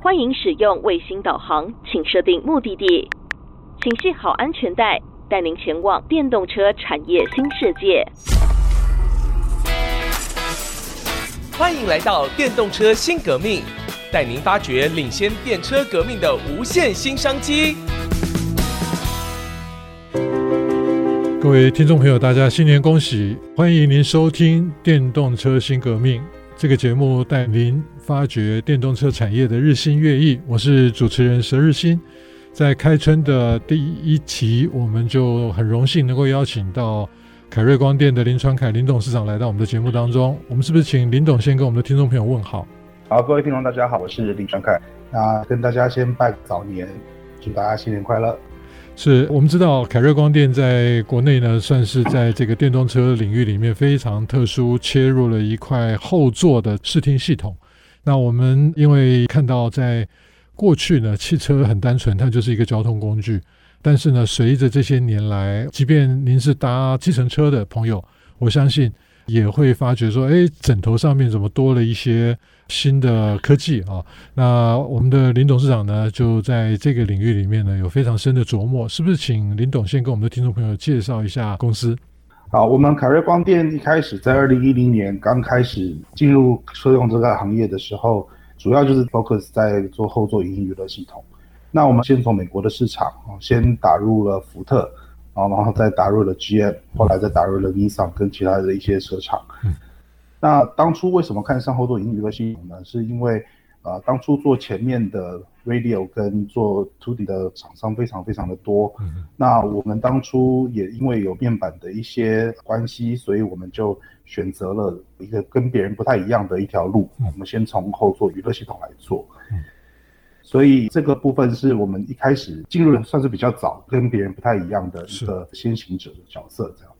欢迎使用卫星导航，请设定目的地，请系好安全带，带您前往电动车产业新世界。欢迎来到电动车新革命，带您发掘领先电车革命的无限新商机。各位听众朋友，大家新年恭喜！欢迎您收听《电动车新革命》这个节目，带您发掘电动车产业的日新月异。我是主持人佘日新。在开春的第一期，我们就很荣幸能够邀请到。凯瑞光电的林传凯林董事长来到我们的节目当中，我们是不是请林董先跟我们的听众朋友问好？好，各位听众大家好，我是林传凯，那跟大家先拜个早年，祝大家新年快乐。是我们知道凯瑞光电在国内呢，算是在这个电动车领域里面非常特殊，切入了一块后座的视听系统。那我们因为看到在过去呢，汽车很单纯，它就是一个交通工具。但是呢，随着这些年来，即便您是搭计程车的朋友，我相信也会发觉说，哎，枕头上面怎么多了一些新的科技啊？那我们的林董事长呢，就在这个领域里面呢，有非常深的琢磨。是不是请林董先跟我们的听众朋友介绍一下公司？好，我们凯瑞光电一开始在二零一零年刚开始进入车用这个行业的时候，主要就是 focus 在做后座影音娱乐系统。那我们先从美国的市场啊，先打入了福特，然后再打入了 GM，后来再打入了 Nissan 跟其他的一些车厂。嗯。那当初为什么看上后座影音娱乐系统呢？是因为呃，当初做前面的 radio 跟做 2D 的厂商非常非常的多。嗯。那我们当初也因为有面板的一些关系，所以我们就选择了一个跟别人不太一样的一条路。我们先从后做娱乐系统来做。嗯。所以这个部分是我们一开始进入的算是比较早，跟别人不太一样的一个先行者的角色，这样子。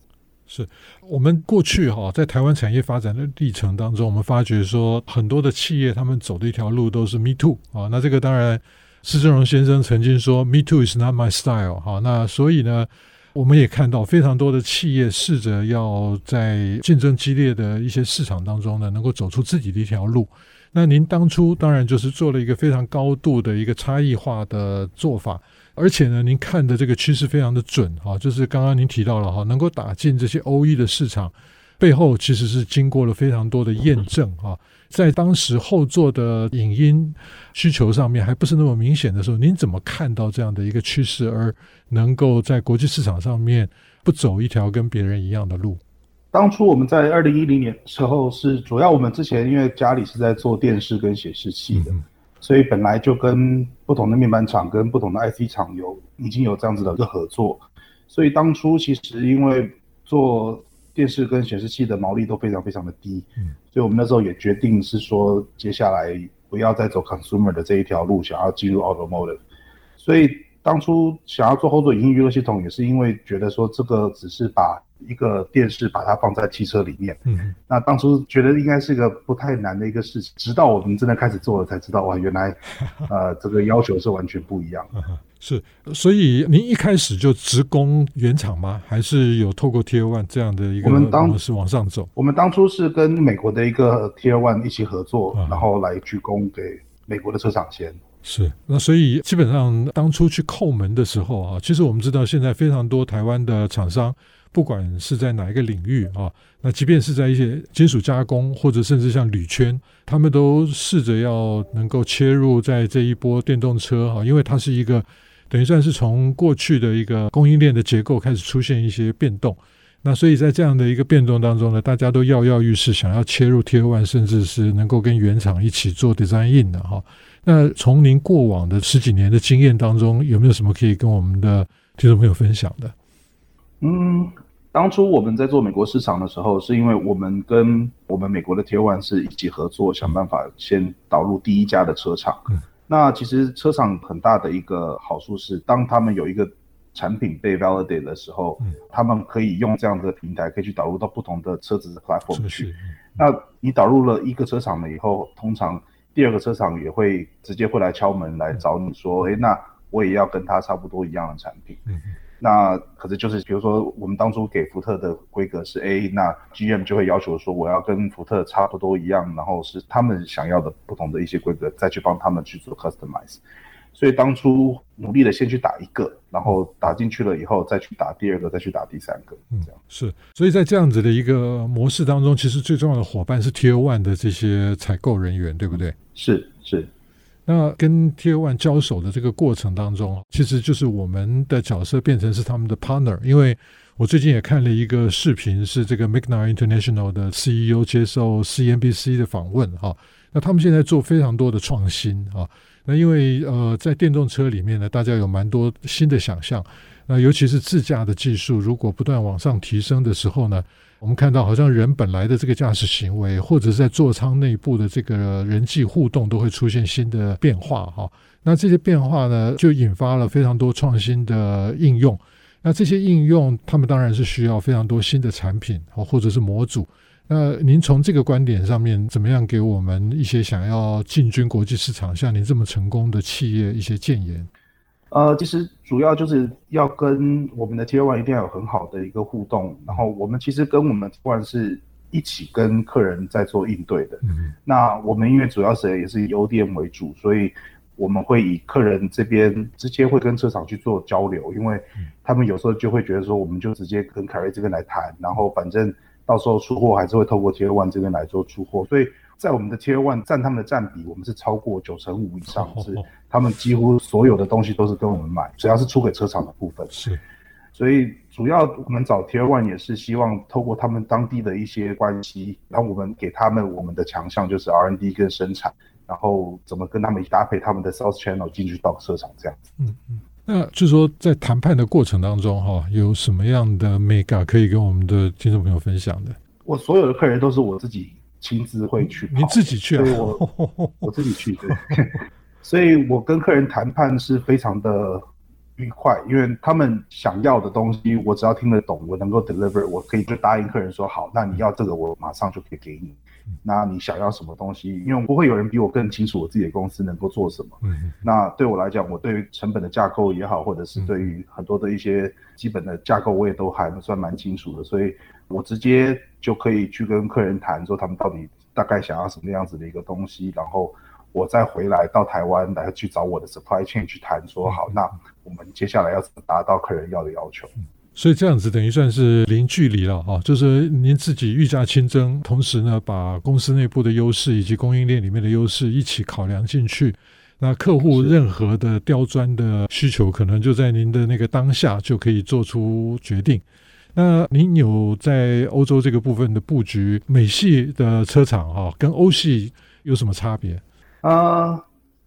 是我们过去哈在台湾产业发展的历程当中，我们发觉说很多的企业他们走的一条路都是 Me Too 啊。那这个当然施正荣先生曾经说 Me Too is not my style 哈。那所以呢，我们也看到非常多的企业试着要在竞争激烈的一些市场当中呢，能够走出自己的一条路。那您当初当然就是做了一个非常高度的一个差异化的做法，而且呢，您看的这个趋势非常的准哈，就是刚刚您提到了哈，能够打进这些 OE 的市场，背后其实是经过了非常多的验证哈，在当时后座的影音需求上面还不是那么明显的时候，您怎么看到这样的一个趋势，而能够在国际市场上面不走一条跟别人一样的路？当初我们在二零一零年时候，是主要我们之前因为家里是在做电视跟显示器的，所以本来就跟不同的面板厂跟不同的 IC 厂有已经有这样子的一个合作，所以当初其实因为做电视跟显示器的毛利都非常非常的低，所以我们那时候也决定是说接下来不要再走 consumer 的这一条路，想要进入 automotive，所以当初想要做后座影音娱乐系统，也是因为觉得说这个只是把一个电视把它放在汽车里面，嗯，那当初觉得应该是一个不太难的一个事情，直到我们真的开始做了才知道，哇，原来，呃，这个要求是完全不一样的。是，所以您一开始就直攻原厂吗？还是有透过 Tier One 这样的一个模式往上走？我们当初是跟美国的一个 Tier One 一起合作，嗯，然后来去供给美国的车厂先。是，那所以基本上当初去叩门的时候啊，其实我们知道现在非常多台湾的厂商。不管是在哪一个领域啊，那即便是在一些金属加工，或者甚至像铝圈，他们都试着要能够切入在这一波电动车哈，因为它是一个等于算是从过去的一个供应链的结构开始出现一些变动，那所以在这样的一个变动当中呢，大家都跃跃欲试，想要切入 T O N，甚至是能够跟原厂一起做 Design In 的哈。那从您过往的十几年的经验当中，有没有什么可以跟我们的听众朋友分享的？嗯，当初我们在做美国市场的时候，是因为我们跟我们美国的 Tier One 是一起合作，想办法先导入第一家的车厂。嗯。那其实车厂很大的一个好处是，当他们有一个产品被 validate 的时候，嗯，他们可以用这样的平台，可以去导入到不同的车子的 platform 去。那你导入了一个车厂了以后，通常第二个车厂也会直接会来敲门来找你说，哎，那我也要跟他差不多一样的产品。嗯那可是就是比如说我们当初给福特的规格是 A，那 GM 就会要求说我要跟福特差不多一样，然后是他们想要的不同的一些规格，再去帮他们去做 customize。所以当初努力的先去打一个，然后打进去了以后，再去打第二个，再去打第三个，嗯，这样是。所以在这样子的一个模式当中，其实最重要的伙伴是 Tier One 的这些采购人员，对不对？是是。那跟 Tier One 交手的这个过程当中，其实就是我们的角色变成是他们的 partner。因为我最近也看了一个视频，是这个 Magna International 的 CEO 接受 CNBC 的访问哈。那他们现在做非常多的创新啊。那因为呃，在电动车里面呢，大家有蛮多新的想象。那尤其是自驾的技术，如果不断往上提升的时候呢，我们看到好像人本来的这个驾驶行为，或者是在座舱内部的这个人际互动，都会出现新的变化哈。那这些变化呢，就引发了非常多创新的应用。那这些应用，他们当然是需要非常多新的产品或者是模组。那您从这个观点上面，怎么样给我们一些想要进军国际市场，像您这么成功的企业一些建言？呃，其实主要就是要跟我们的 Tier One 一定要有很好的一个互动，然后我们其实跟我们 Tier One 是一起跟客人在做应对的。嗯，那我们因为主要是也是以 ODM 为主，所以我们会以客人这边直接会跟车厂去做交流，因为他们有时候就会觉得说，我们就直接跟凯瑞这边来谈，然后反正。到时候出货还是会透过 Tier One 这边来做出货，所以在我们的 Tier One 占他们的占比，我们是超过九成五以上，是他们几乎所有的东西都是跟我们买，只要是出给车厂的部分。是，所以主要我们找 Tier One 也是希望透过他们当地的一些关系，然后我们给他们我们的强项就是 R&D 跟生产，然后怎么跟他们搭配他们的 Sales Channel 进去到车厂这样子。嗯嗯。那就是说，在谈判的过程当中，哈，有什么样的 mega 可以跟我们的听众朋友分享的？我所有的客人都是我自己亲自会去，你自己去啊？所以我 我自己去，对。所以我跟客人谈判是非常的愉快，因为他们想要的东西，我只要听得懂，我能够 deliver，我可以就答应客人说好，那你要这个，我马上就可以给你。那你想要什么东西？因为不会有人比我更清楚我自己的公司能够做什么。嗯，那对我来讲，我对于成本的架构也好，或者是对于很多的一些基本的架构，我也都还算蛮清楚的。所以我直接就可以去跟客人谈，说他们到底大概想要什么样子的一个东西，然后我再回来到台湾来去找我的 supply chain 去谈，说好，那我们接下来要怎么达到客人要的要求。所以这样子等于算是零距离了哈，就是您自己御驾亲征，同时呢，把公司内部的优势以及供应链里面的优势一起考量进去。那客户任何的刁钻的需求，可能就在您的那个当下就可以做出决定。那您有在欧洲这个部分的布局，美系的车厂哈，跟欧系有什么差别？啊，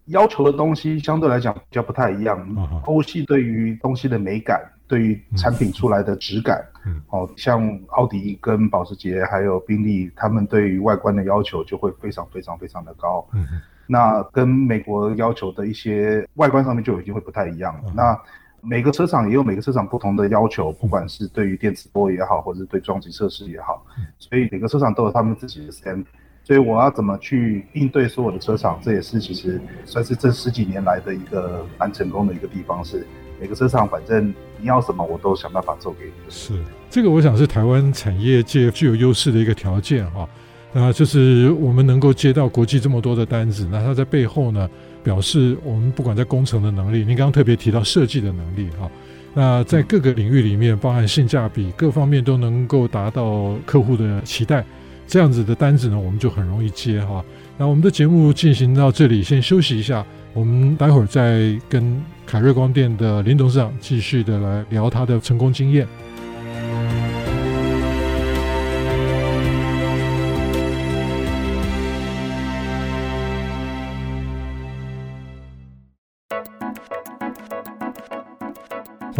要求的东西相对来讲比较不太一样。欧系对于东西的美感。对于产品出来的质感，嗯，哦，像奥迪跟保时捷还有宾利，他们对于外观的要求就会非常非常非常的高。嗯，那跟美国要求的一些外观上面就已经会不太一样了。嗯，那每个车厂也有每个车厂不同的要求，不管是对于电磁波也好，或者是对撞击测试也好，所以每个车厂都有他们自己的 stand。所以我要怎么去应对所有的车厂，这也是其实算是这十几年来的一个蛮成功的一个地方是。每个车厂，反正你要什么，我都想办法做给你。是这个，我想是台湾产业界具有优势的一个条件哈。那就是我们能够接到国际这么多的单子，那它在背后呢，表示我们不管在工程的能力，您刚刚特别提到设计的能力哈。那在各个领域里面，包含性价比各方面都能够达到客户的期待，这样子的单子呢，我们就很容易接哈。那我们的节目进行到这里，先休息一下。我们待会儿再跟凯瑞光电的林董事长继续的来聊他的成功经验。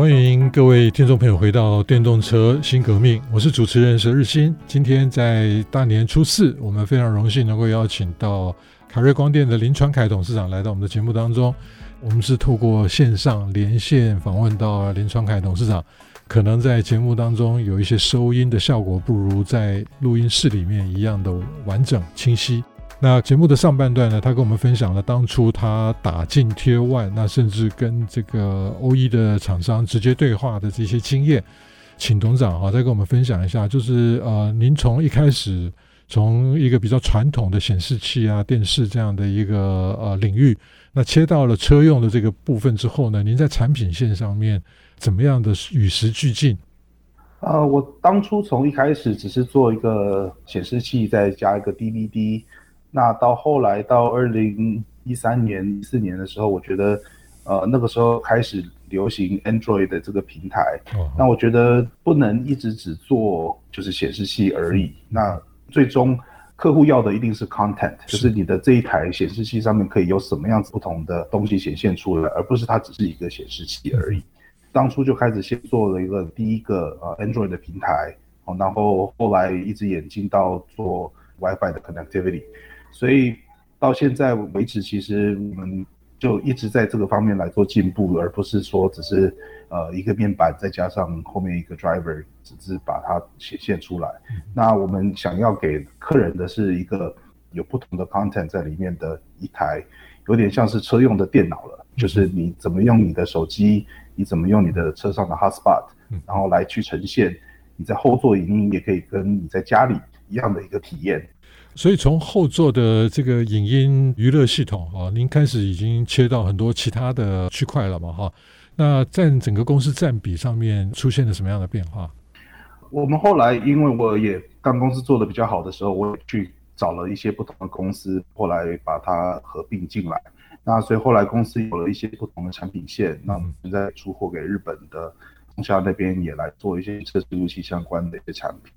欢迎各位听众朋友回到电动车新革命，我是主持人佘日新。今天在大年初四，我们非常荣幸能够邀请到。凯瑞光电的林传凯董事长来到我们的节目当中，我们是透过线上连线访问到林传凯董事长，可能在节目当中有一些收音的效果不如在录音室里面一样的完整清晰。那节目的上半段呢，他跟我们分享了当初他打进 T1，那甚至跟这个 OE 的厂商直接对话的这些经验，请董事长啊再跟我们分享一下，就是呃，您从一开始从一个比较传统的显示器啊、电视这样的一个呃领域，那切到了车用的这个部分之后呢，您在产品线上面怎么样的与时俱进？呃，我当初从一开始只是做一个显示器，再加一个 DVD。那到后来到二零一三年、一四年的时候，我觉得，呃，那个时候开始流行 Android 的这个平台。哦。那我觉得不能一直只做就是显示器而已。那最终客户要的一定是 content，就是你的这一台显示器上面可以有什么样子不同的东西显现出来，而不是它只是一个显示器而已。当初就开始先做了一个第一个呃 Android 的平台，然后后来一直演进到做 WiFi 的 connectivity。所以到现在为止，其实我们就一直在这个方面来做进步，而不是说只是呃一个面板再加上后面一个 driver，只是把它显现出来。那我们想要给客人的是一个有不同的 content 在里面的一台，有点像是车用的电脑了，就是你怎么用你的手机，你怎么用你的车上的 hotspot，然后来去呈现你在后座影音也可以跟你在家里一样的一个体验。所以从后座的这个影音娱乐系统啊，您开始已经切到很多其他的区块了嘛？哈，那占整个公司占比上面出现了什么样的变化？我们后来因为我也当公司做的比较好的时候，我也去找了一些不同的公司，后来把它合并进来。那所以后来公司有了一些不同的产品线，那我们现在出货给日本的松下那边也来做一些测试路器相关的一些产品。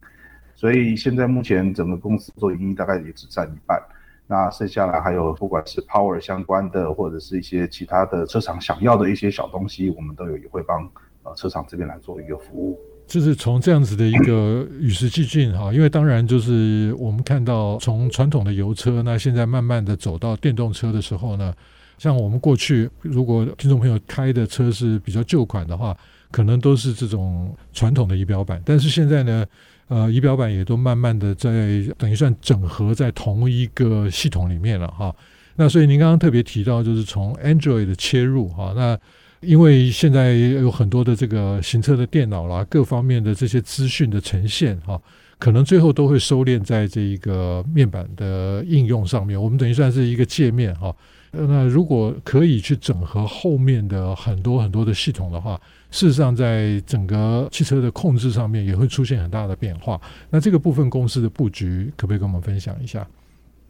所以现在目前整个公司做营运大概也只占一半，那剩下来还有不管是 Power 相关的，或者是一些其他的车厂想要的一些小东西，我们都有也会帮呃车厂这边来做一个服务。就是从这样子的一个与时俱进哈，因为当然就是我们看到从传统的油车，那现在慢慢的走到电动车的时候呢，像我们过去如果听众朋友开的车是比较旧款的话，可能都是这种传统的仪表板，但是现在呢。呃，仪表板也都慢慢的在等于算整合在同一个系统里面了哈。那所以您刚刚特别提到，就是从 Android 的切入哈。那因为现在有很多的这个行车的电脑啦，各方面的这些资讯的呈现哈，可能最后都会收敛在这一个面板的应用上面。我们等于算是一个界面哈。那如果可以去整合后面的很多很多的系统的话，事实上在整个汽车的控制上面也会出现很大的变化。那这个部分公司的布局可不可以跟我们分享一下？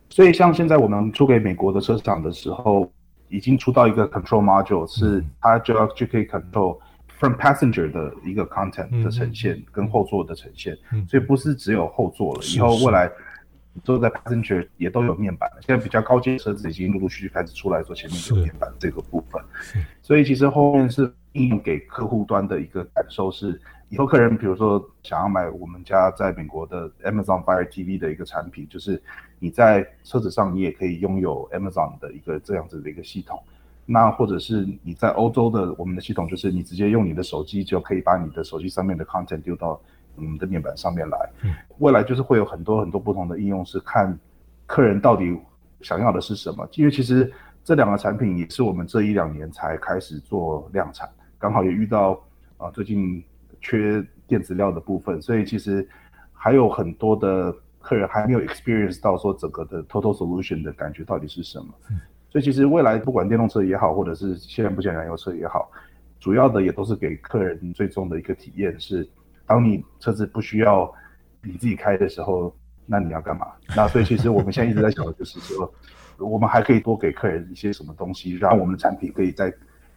所以像现在我们出给美国的车厂的时候，已经出到一个 control module，是它就要就可以 control from passenger 的一个 content 的呈现跟后座的呈现，所以不是只有后座了，以后未来。坐在 passenger 也都有面板。了，现在比较高阶车子已经陆陆续续开始出来做前面有面板这个部分，所以其实后面是应用给客户端的一个感受是，以后客人比如说想要买我们家在美国的 Amazon Fire TV 的一个产品，就是你在车子上你也可以拥有 Amazon 的一个这样子的一个系统，那或者是你在欧洲的我们的系统，就是你直接用你的手机就可以把你的手机上面的 content 丢到。我们的面板上面来，未来就是会有很多很多不同的应用，是看客人到底想要的是什么。因为其实这两个产品也是我们这一两年才开始做量产，刚好也遇到啊最近缺电子料的部分，所以其实还有很多的客人还没有 experience 到说整个的 total solution 的感觉到底是什么。所以其实未来不管电动车也好，或者是现在不讲燃油车也好，主要的也都是给客人最终的一个体验是。当你车子不需要你自己开的时候，那你要干嘛？那所以其实我们现在一直在想的就是说，我们还可以多给客人一些什么东西，让我们的产品可以在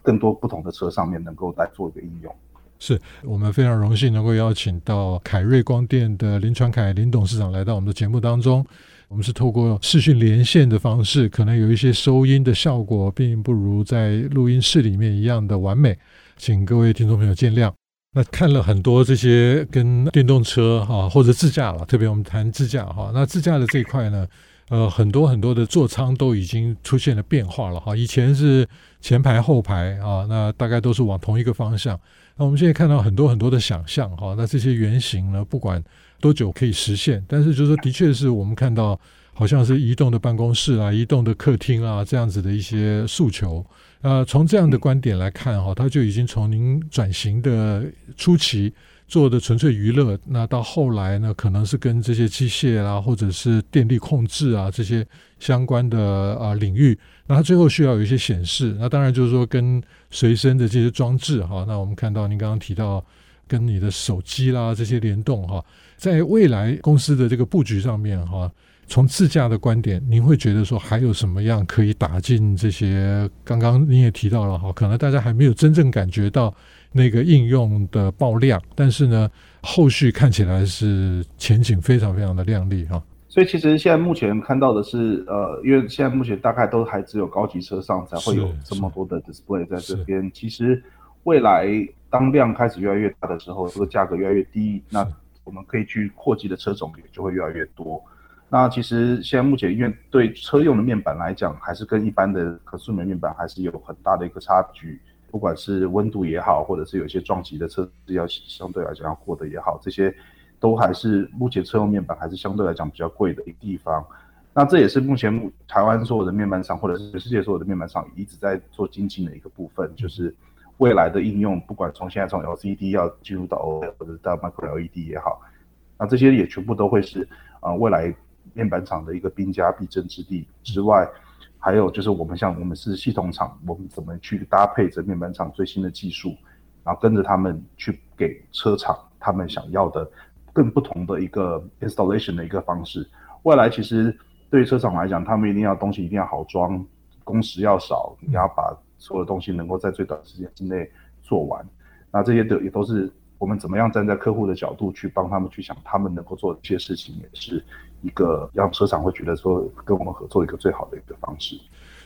更多不同的车上面能够来做一个应用。是我们非常荣幸能够邀请到凯瑞光电的林传凯林董事长来到我们的节目当中。我们是透过视讯连线的方式，可能有一些收音的效果，并不如在录音室里面一样的完美，请各位听众朋友见谅。那看了很多这些跟电动车哈或者自驾了，特别我们谈自驾哈，那自驾的这一块呢，呃，很多很多的座舱都已经出现了变化了哈。以前是前排后排啊，那大概都是往同一个方向。那我们现在看到很多很多的想象哈，那这些原型呢，不管多久可以实现，但是就是说，的确是我们看到好像是移动的办公室啊、移动的客厅啊这样子的一些诉求。呃，从这样的观点来看哈，它就已经从您转型的初期做的纯粹娱乐，那到后来呢，可能是跟这些机械啊，或者是电力控制啊这些相关的啊、领域，那它最后需要有一些显示。那当然就是说跟随身的这些装置哈，那我们看到您刚刚提到跟你的手机啦这些联动哈，在未来公司的这个布局上面哈。从自驾的观点，您会觉得说还有什么样可以打进这些？刚刚您也提到了哈，可能大家还没有真正感觉到那个应用的爆量，但是呢，后续看起来是前景非常非常的亮丽哈。所以其实现在目前看到的是，呃，因为现在目前大概都还只有高级车上才会有这么多的 display 在这边。其实未来当量开始越来越大的时候，这个价格越来越低，那我们可以去扩级的车种也就会越来越多。那其实现在目前，因为对车用的面板来讲，还是跟一般的可塑膜面板还是有很大的一个差距。不管是温度也好，或者是有一些撞击的车子要相对来讲要过的也好，这些都还是目前车用面板还是相对来讲比较贵的一个地方。那这也是目前台湾所有的面板厂，或者是全世界所有的面板厂一直在做精进的一个部分，就是未来的应用，不管从现在从 LCD 要进入到 OLED 或者到 Micro LED 也好，那这些也全部都会是啊、呃、未来。面板厂的一个兵家必争之地之外，还有就是我们像我们是系统厂，我们怎么去搭配着面板厂最新的技术，然后跟着他们去给车厂他们想要的更不同的一个 installation 的一个方式。未来其实对于车厂来讲，他们一定要东西一定要好装，工时要少，你要把所有的东西能够在最短时间之内做完。那这些的也都是。我们怎么样站在客户的角度去帮他们去想，他们能够做的一些事情，也是一个让车厂会觉得说跟我们合作一个最好的一个方式。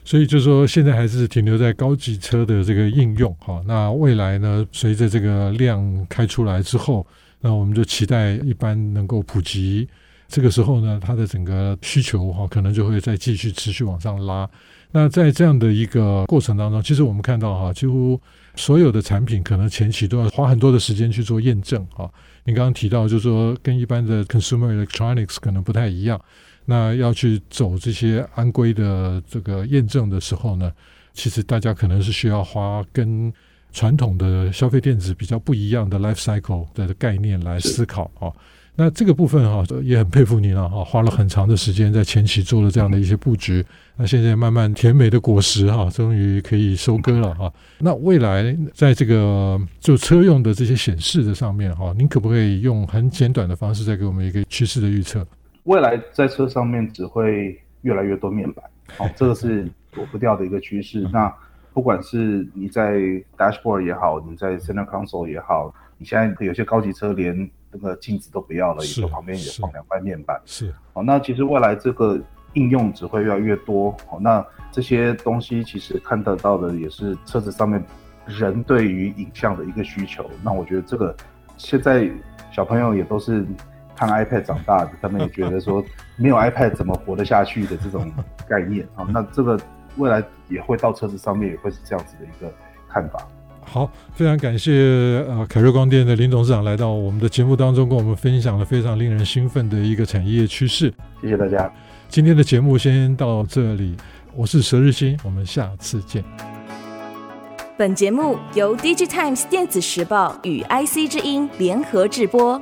所以就说，现在还是停留在高级车的这个应用哈。那未来呢，随着这个量开出来之后，那我们就期待一般能够普及。这个时候呢，它的整个需求哈，可能就会再继续持续往上拉。那在这样的一个过程当中，其实我们看到哈，几乎。所有的产品可能前期都要花很多的时间去做验证啊。你刚刚提到，就是说跟一般的 consumer electronics 可能不太一样。那要去走这些安规的这个验证的时候呢，其实大家可能是需要花跟传统的消费电子比较不一样的 life cycle 的概念来思考啊。那这个部分哈，也很佩服你了哈，花了很长的时间在前期做了这样的一些布局。那现在慢慢甜美的果实哈，终于可以收割了哈。那未来在这个就车用的这些显示的上面哈，您可不可以用很简短的方式再给我们一个趋势的预测？未来在车上面只会越来越多面板，好，这个是躲不掉的一个趋势。那不管是你在 dashboard 也好，你在 center console 也好，你现在有些高级车连那个镜子都不要了，以后旁边也放两块面板。是，好，那其实未来这个应用只会越来越多。好，那这些东西其实看得到的也是车子上面人对于影像的一个需求。那我觉得这个现在小朋友也都是看 iPad 长大的，他们也觉得说没有 iPad 怎么活得下去的这种概念。好，那这个未来也会到车子上面也会是这样子的一个看法。好，非常感谢呃凯瑞光电的林董事长来到我们的节目当中，跟我们分享了非常令人兴奋的一个产业趋势。谢谢大家，今天的节目先到这里，我是佘日新，我们下次见。本节目由 DigiTimes 电子时报与 IC 之音联合制播。